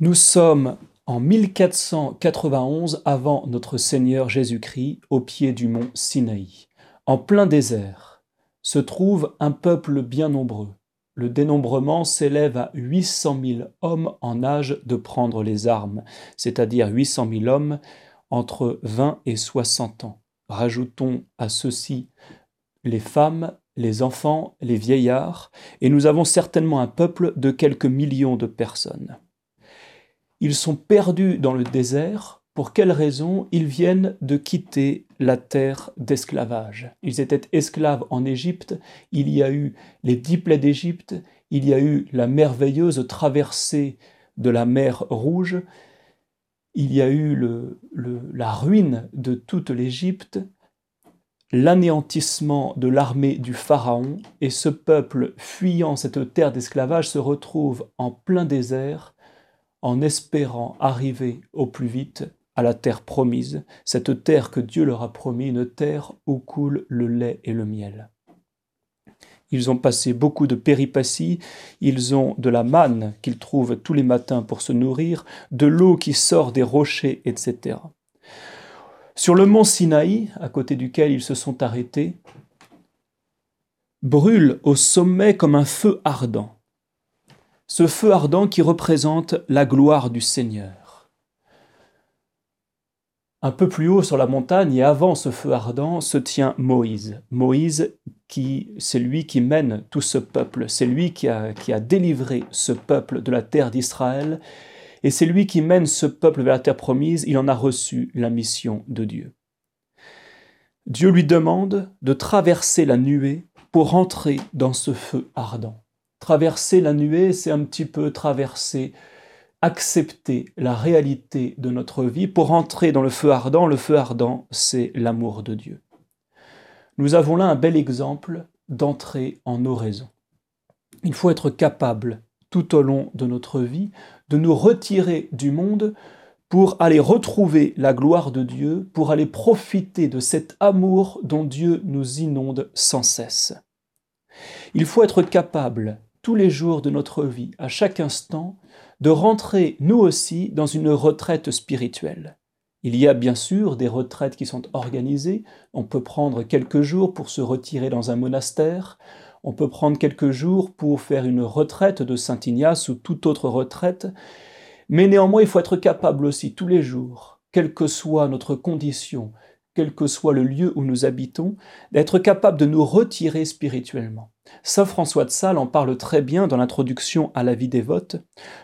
Nous sommes en 1491 avant notre Seigneur Jésus-Christ au pied du mont Sinaï. En plein désert se trouve un peuple bien nombreux. Le dénombrement s'élève à 800 000 hommes en âge de prendre les armes, c'est-à-dire 800 000 hommes entre 20 et 60 ans. Rajoutons à ceci les femmes, les enfants, les vieillards, et nous avons certainement un peuple de quelques millions de personnes. Ils sont perdus dans le désert. Pour quelle raison Ils viennent de quitter la terre d'esclavage? Ils étaient esclaves en Égypte. Il y a eu les dix plaies d'Égypte. Il y a eu la merveilleuse traversée de la mer Rouge. Il y a eu la ruine de toute l'Égypte l'anéantissement de l'armée du Pharaon, et ce peuple, fuyant cette terre d'esclavage, se retrouve en plein désert, en espérant arriver au plus vite à la terre promise, cette terre que Dieu leur a promis, une terre où coule le lait et le miel. Ils ont passé beaucoup de péripéties, ils ont de la manne qu'ils trouvent tous les matins pour se nourrir, de l'eau qui sort des rochers, etc. Sur le mont Sinaï, à côté duquel ils se sont arrêtés, brûle au sommet comme un feu ardent ce feu ardent qui représente la gloire du Seigneur. Un peu plus haut sur la montagne et avant ce feu ardent se tient Moïse. Moïse qui c'est lui qui mène tout ce peuple, c'est lui qui a, qui a délivré ce peuple de la terre d'Israël et c'est lui qui mène ce peuple vers la terre promise, il en a reçu la mission de Dieu. Dieu lui demande de traverser la nuée pour entrer dans ce feu ardent. Traverser la nuée, c'est un petit peu traverser, accepter la réalité de notre vie pour entrer dans le feu ardent. Le feu ardent, c'est l'amour de Dieu. Nous avons là un bel exemple d'entrer en oraison. Il faut être capable, tout au long de notre vie, de nous retirer du monde pour aller retrouver la gloire de Dieu, pour aller profiter de cet amour dont Dieu nous inonde sans cesse. Il faut être capable tous les jours de notre vie, à chaque instant, de rentrer, nous aussi, dans une retraite spirituelle. Il y a bien sûr des retraites qui sont organisées. On peut prendre quelques jours pour se retirer dans un monastère. On peut prendre quelques jours pour faire une retraite de Saint Ignace ou toute autre retraite. Mais néanmoins, il faut être capable aussi tous les jours, quelle que soit notre condition, quel que soit le lieu où nous habitons, d'être capable de nous retirer spirituellement. Saint François de Sales en parle très bien dans l'introduction à la vie dévote.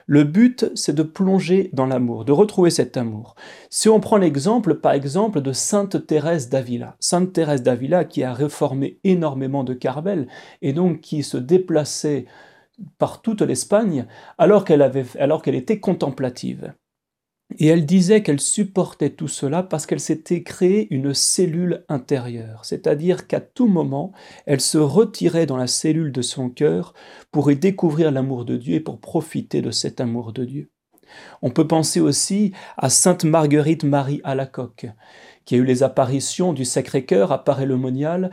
Le but, c'est de plonger dans l'amour, de retrouver cet amour. Si on prend l'exemple, par exemple, de Sainte Thérèse d'Avila, Sainte Thérèse d'Avila qui a réformé énormément de Carmel et donc qui se déplaçait par toute l'Espagne alors qu'elle alors qu'elle était contemplative. Et elle disait qu'elle supportait tout cela parce qu'elle s'était créée une cellule intérieure, c'est-à-dire qu'à tout moment, elle se retirait dans la cellule de son cœur pour y découvrir l'amour de Dieu et pour profiter de cet amour de Dieu. On peut penser aussi à Sainte Marguerite Marie Alacoque, qui a eu les apparitions du Sacré-Cœur à Paray-le-Monial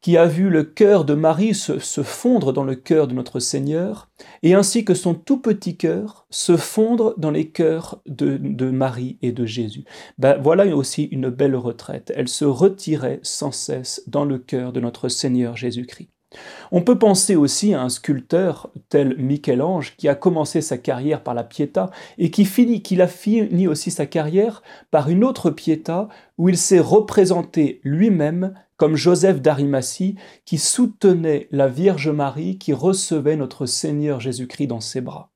qui a vu le cœur de Marie se, fondre dans le cœur de notre Seigneur, et ainsi que son tout petit cœur se fondre dans les cœurs de, Marie et de Jésus. Ben, voilà aussi une belle retraite. Elle se retirait sans cesse dans le cœur de notre Seigneur Jésus-Christ. On peut penser aussi à un sculpteur tel Michel-Ange qui a commencé sa carrière par la Pietà et qui finit, a fini aussi sa carrière par une autre Pietà où il s'est représenté lui-même comme Joseph d'Arimathie qui soutenait la Vierge Marie qui recevait notre Seigneur Jésus-Christ dans ses bras.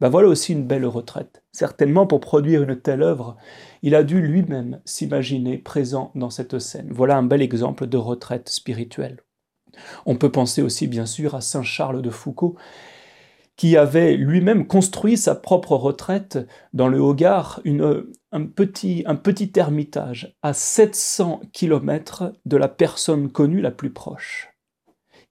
Ben voilà aussi une belle retraite. Certainement pour produire une telle œuvre, il a dû lui-même s'imaginer présent dans cette scène. Voilà un bel exemple de retraite spirituelle. On peut penser aussi bien sûr à Saint Charles de Foucault, qui avait lui-même construit sa propre retraite dans le Haut-Gard, un, petit, un ermitage à 700 km de la personne connue la plus proche.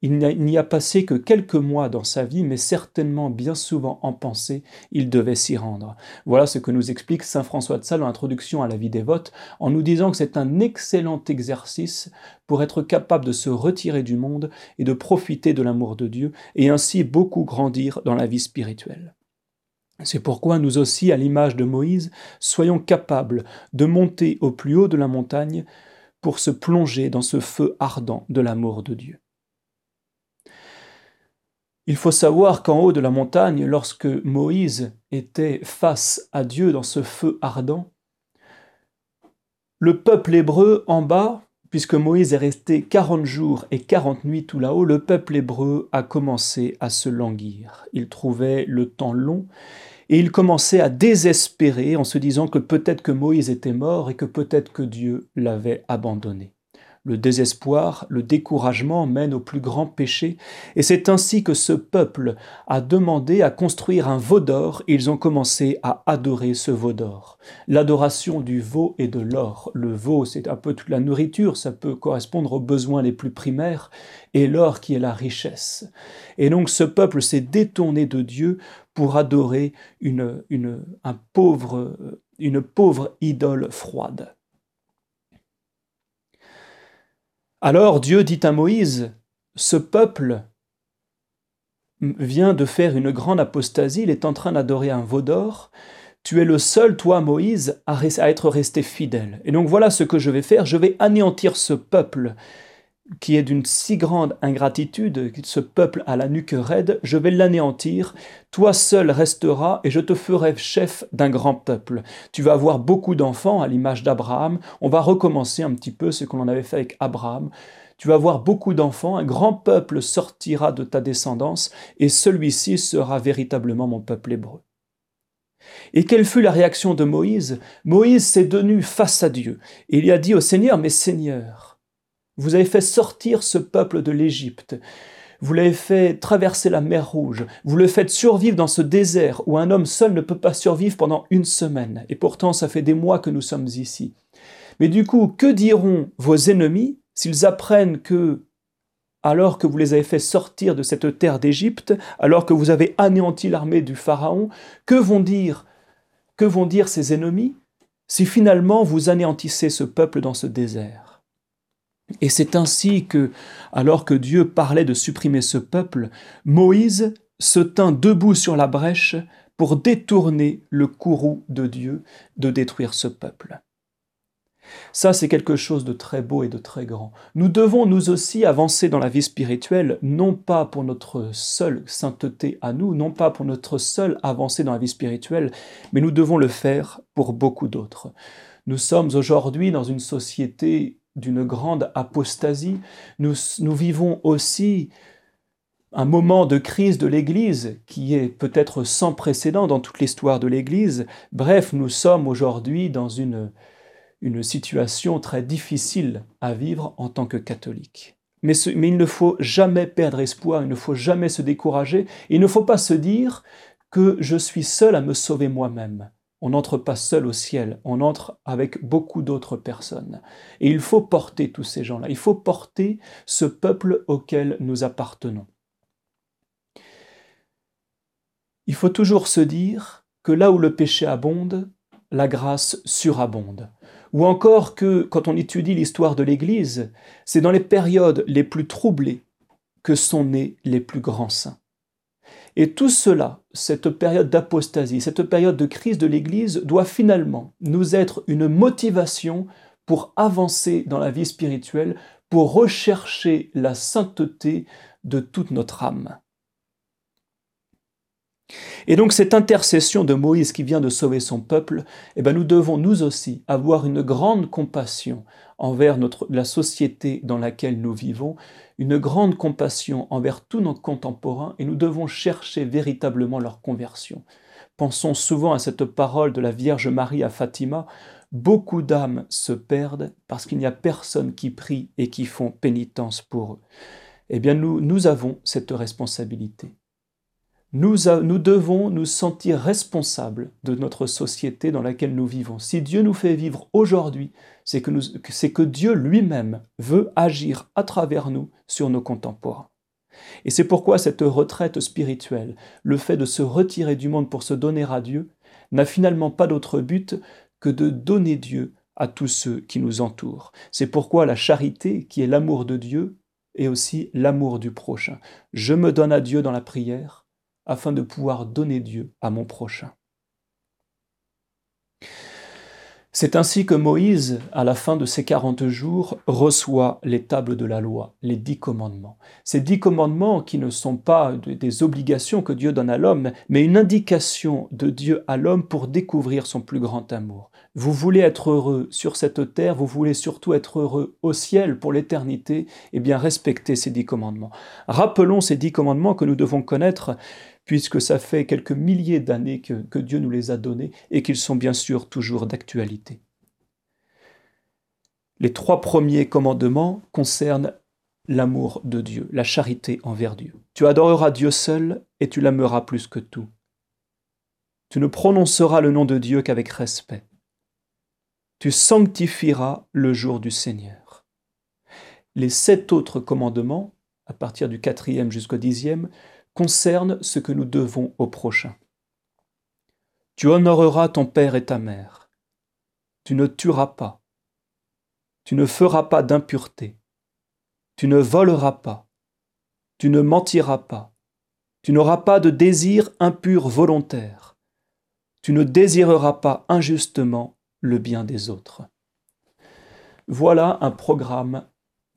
Il n'y a passé que quelques mois dans sa vie, mais certainement bien souvent en pensée, il devait s'y rendre. Voilà ce que nous explique Saint François de Sales en introduction à la vie dévote, en nous disant que c'est un excellent exercice pour être capable de se retirer du monde et de profiter de l'amour de Dieu, et ainsi beaucoup grandir dans la vie spirituelle. C'est pourquoi nous aussi, à l'image de Moïse, soyons capables de monter au plus haut de la montagne pour se plonger dans ce feu ardent de l'amour de Dieu. Il faut savoir qu'en haut de la montagne, lorsque Moïse était face à Dieu dans ce feu ardent, le peuple hébreu en bas, puisque Moïse est resté quarante jours et quarante nuits tout là-haut, le peuple hébreu a commencé à se languir. Il trouvait le temps long et il commençait à désespérer en se disant que peut-être que Moïse était mort et que peut-être que Dieu l'avait abandonné. Le désespoir, le découragement mènent au plus grand péché, et c'est ainsi que ce peuple a demandé à construire un veau d'or, ils ont commencé à adorer ce veau d'or. L'adoration du veau et de l'or. Le veau, c'est un peu toute la nourriture, ça peut correspondre aux besoins les plus primaires, et l'or qui est la richesse. Et donc ce peuple s'est détourné de Dieu pour adorer une pauvre idole froide. Alors Dieu dit à Moïse, ce peuple vient de faire une grande apostasie, il est en train d'adorer un veau d'or, tu es le seul, toi Moïse, à, être resté fidèle. Et donc voilà ce que je vais faire, je vais anéantir ce peuple qui est d'une si grande ingratitude, ce peuple à la nuque raide, je vais l'anéantir, toi seul resteras et je te ferai chef d'un grand peuple. Tu vas avoir beaucoup d'enfants à l'image d'Abraham, on va recommencer un petit peu ce qu'on en avait fait avec Abraham. Tu vas avoir beaucoup d'enfants, un grand peuple sortira de ta descendance et celui-ci sera véritablement mon peuple hébreu. Et quelle fut la réaction de Moïse? Moïse s'est tenu face à Dieu et il a dit au Seigneur, mais Seigneur, vous avez fait sortir ce peuple de l'Égypte. Vous l'avez fait traverser la mer Rouge. Vous le faites survivre dans ce désert où un homme seul ne peut pas survivre pendant une semaine. Et pourtant, ça fait des mois que nous sommes ici. Mais du coup, que diront vos ennemis s'ils apprennent que, alors que vous les avez fait sortir de cette terre d'Égypte, alors que vous avez anéanti l'armée du Pharaon, que vont dire, que vont dire ces ennemis si finalement vous anéantissez ce peuple dans ce désert? Et c'est ainsi que, alors que Dieu parlait de supprimer ce peuple, Moïse se tint debout sur la brèche pour détourner le courroux de Dieu de détruire ce peuple. Ça, c'est quelque chose de très beau et de très grand. Nous devons nous aussi avancer dans la vie spirituelle, non pas pour notre seule sainteté à nous, non pas pour notre seule avancée dans la vie spirituelle, mais nous devons le faire pour beaucoup d'autres. Nous sommes aujourd'hui dans une société d'une grande apostasie. Nous, vivons aussi un moment de crise de l'Église qui est peut-être sans précédent dans toute l'histoire de l'Église. Bref, nous sommes aujourd'hui dans une, situation très difficile à vivre en tant que catholique. Mais, il ne faut jamais perdre espoir, il ne faut jamais se décourager, il ne faut pas se dire que je suis seul à me sauver moi-même on n'entre pas seul au ciel, on entre avec beaucoup d'autres personnes. Et il faut porter tous ces gens-là, il faut porter ce peuple auquel nous appartenons. Il faut toujours se dire que là où le péché abonde, la grâce surabonde. Ou encore que quand on étudie l'histoire de l'Église, c'est dans les périodes les plus troublées que sont nés les plus grands saints. Et tout cela, cette période d'apostasie, cette période de crise de l'Église, doit finalement nous être une motivation pour avancer dans la vie spirituelle, pour rechercher la sainteté de toute notre âme. Et donc cette intercession de Moïse qui vient de sauver son peuple, eh ben nous devons nous aussi avoir une grande compassion envers notre, la société dans laquelle nous vivons, une grande compassion envers tous nos contemporains et nous devons chercher véritablement leur conversion. Pensons souvent à cette parole de la Vierge Marie à Fatima, beaucoup d'âmes se perdent parce qu'il n'y a personne qui prie et qui font pénitence pour eux. Eh bien nous, nous avons cette responsabilité. Nous, devons nous sentir responsables de notre société dans laquelle nous vivons. Si Dieu nous fait vivre aujourd'hui, c'est que, que Dieu lui-même veut agir à travers nous sur nos contemporains. Et c'est pourquoi cette retraite spirituelle, le fait de se retirer du monde pour se donner à Dieu, n'a finalement pas d'autre but que de donner Dieu à tous ceux qui nous entourent. C'est pourquoi la charité, qui est l'amour de Dieu, est aussi l'amour du prochain. Je me donne à Dieu dans la prière, afin de pouvoir donner Dieu à mon prochain. C'est ainsi que Moïse, à la fin de ses quarante jours, reçoit les tables de la loi, les dix commandements. Ces dix commandements qui ne sont pas des obligations que Dieu donne à l'homme, mais une indication de Dieu à l'homme pour découvrir son plus grand amour. Vous voulez être heureux sur cette terre, vous voulez surtout être heureux au ciel pour l'éternité, eh bien respectez ces dix commandements. Rappelons ces dix commandements que nous devons connaître puisque ça fait quelques milliers d'années que, Dieu nous les a donnés et qu'ils sont bien sûr toujours d'actualité. Les trois premiers commandements concernent l'amour de Dieu, la charité envers Dieu. Tu adoreras Dieu seul et tu l'aimeras plus que tout. Tu ne prononceras le nom de Dieu qu'avec respect. Tu sanctifieras le jour du Seigneur. Les sept autres commandements, à partir du quatrième jusqu'au dixième, concerne ce que nous devons au prochain. Tu honoreras ton père et ta mère. Tu ne tueras pas. Tu ne feras pas d'impureté. Tu ne voleras pas. Tu ne mentiras pas. Tu n'auras pas de désir impur volontaire. Tu ne désireras pas injustement le bien des autres. Voilà un programme,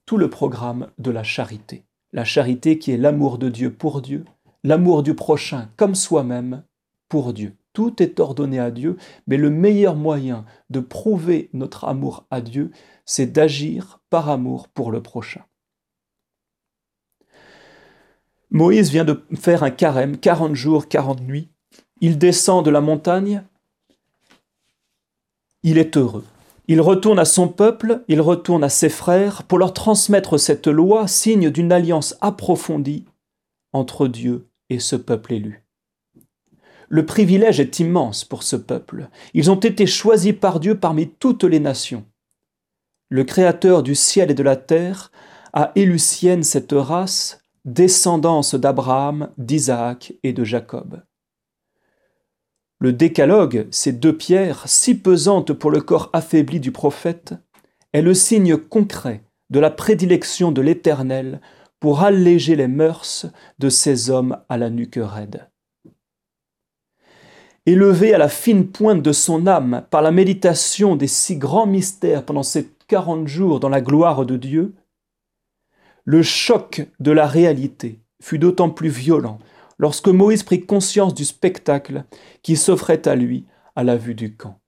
tout le programme de la charité la charité qui est l'amour de Dieu pour Dieu, l'amour du prochain comme soi-même pour Dieu. Tout est ordonné à Dieu, mais le meilleur moyen de prouver notre amour à Dieu, c'est d'agir par amour pour le prochain. Moïse vient de faire un carême, 40 jours, 40 nuits. Il descend de la montagne. Il est heureux. Il retourne à son peuple, il retourne à ses frères pour leur transmettre cette loi, signe d'une alliance approfondie entre Dieu et ce peuple élu. Le privilège est immense pour ce peuple. Ils ont été choisis par Dieu parmi toutes les nations. Le Créateur du ciel et de la terre a élu sienne cette race, descendance d'Abraham, d'Isaac et de Jacob. Le décalogue, ces deux pierres, si pesantes pour le corps affaibli du prophète, est le signe concret de la prédilection de l'Éternel pour alléger les mœurs de ces hommes à la nuque raide. Élevé à la fine pointe de son âme par la méditation des si grands mystères pendant ces quarante jours dans la gloire de Dieu, le choc de la réalité fut d'autant plus violent lorsque Moïse prit conscience du spectacle qui s'offrait à lui à la vue du camp.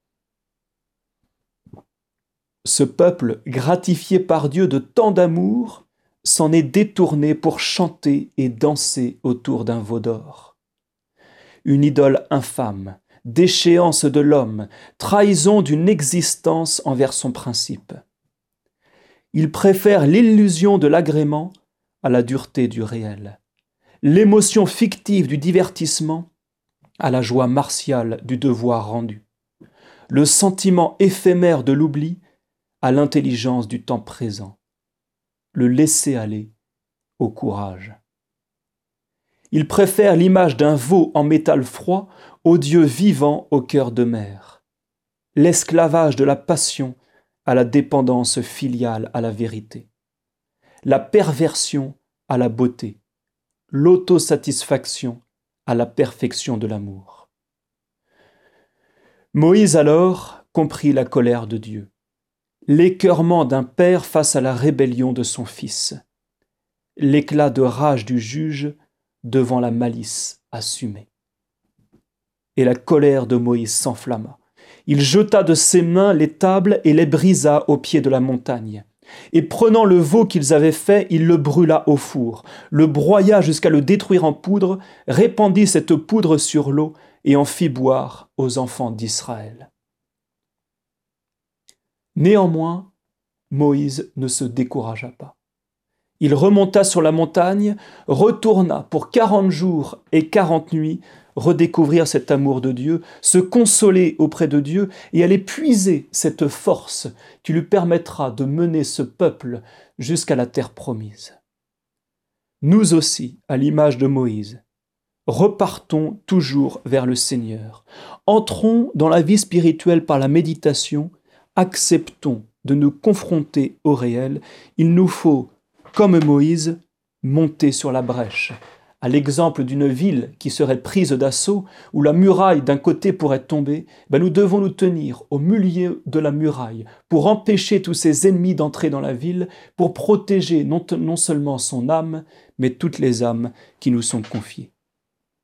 Ce peuple, gratifié par Dieu de tant d'amour, s'en est détourné pour chanter et danser autour d'un veau d'or. Une idole infâme, déchéance de l'homme, trahison d'une existence envers son principe. Il préfère l'illusion de l'agrément à la dureté du réel l'émotion fictive du divertissement à la joie martiale du devoir rendu, le sentiment éphémère de l'oubli à l'intelligence du temps présent, le laisser aller au courage. Il préfère l'image d'un veau en métal froid au Dieu vivant au cœur de mer, l'esclavage de la passion à la dépendance filiale à la vérité, la perversion à la beauté, l'autosatisfaction à la perfection de l'amour. Moïse alors comprit la colère de Dieu, l'écœurement d'un père face à la rébellion de son fils, l'éclat de rage du juge devant la malice assumée. Et la colère de Moïse s'enflamma. Il jeta de ses mains les tables et les brisa au pied de la montagne. Et prenant le veau qu'ils avaient fait, il le brûla au four, le broya jusqu'à le détruire en poudre, répandit cette poudre sur l'eau et en fit boire aux enfants d'Israël. Néanmoins, Moïse ne se découragea pas. Il remonta sur la montagne, retourna pour quarante jours et quarante nuits redécouvrir cet amour de Dieu, se consoler auprès de Dieu et aller puiser cette force qui lui permettra de mener ce peuple jusqu'à la terre promise. Nous aussi, à l'image de Moïse, repartons toujours vers le Seigneur. Entrons dans la vie spirituelle par la méditation, acceptons de nous confronter au réel. Il nous faut, comme Moïse, monter sur la brèche à l'exemple d'une ville qui serait prise d'assaut, où la muraille d'un côté pourrait tomber, ben nous devons nous tenir au milieu de la muraille pour empêcher tous ses ennemis d'entrer dans la ville, pour protéger non, non seulement son âme, mais toutes les âmes qui nous sont confiées.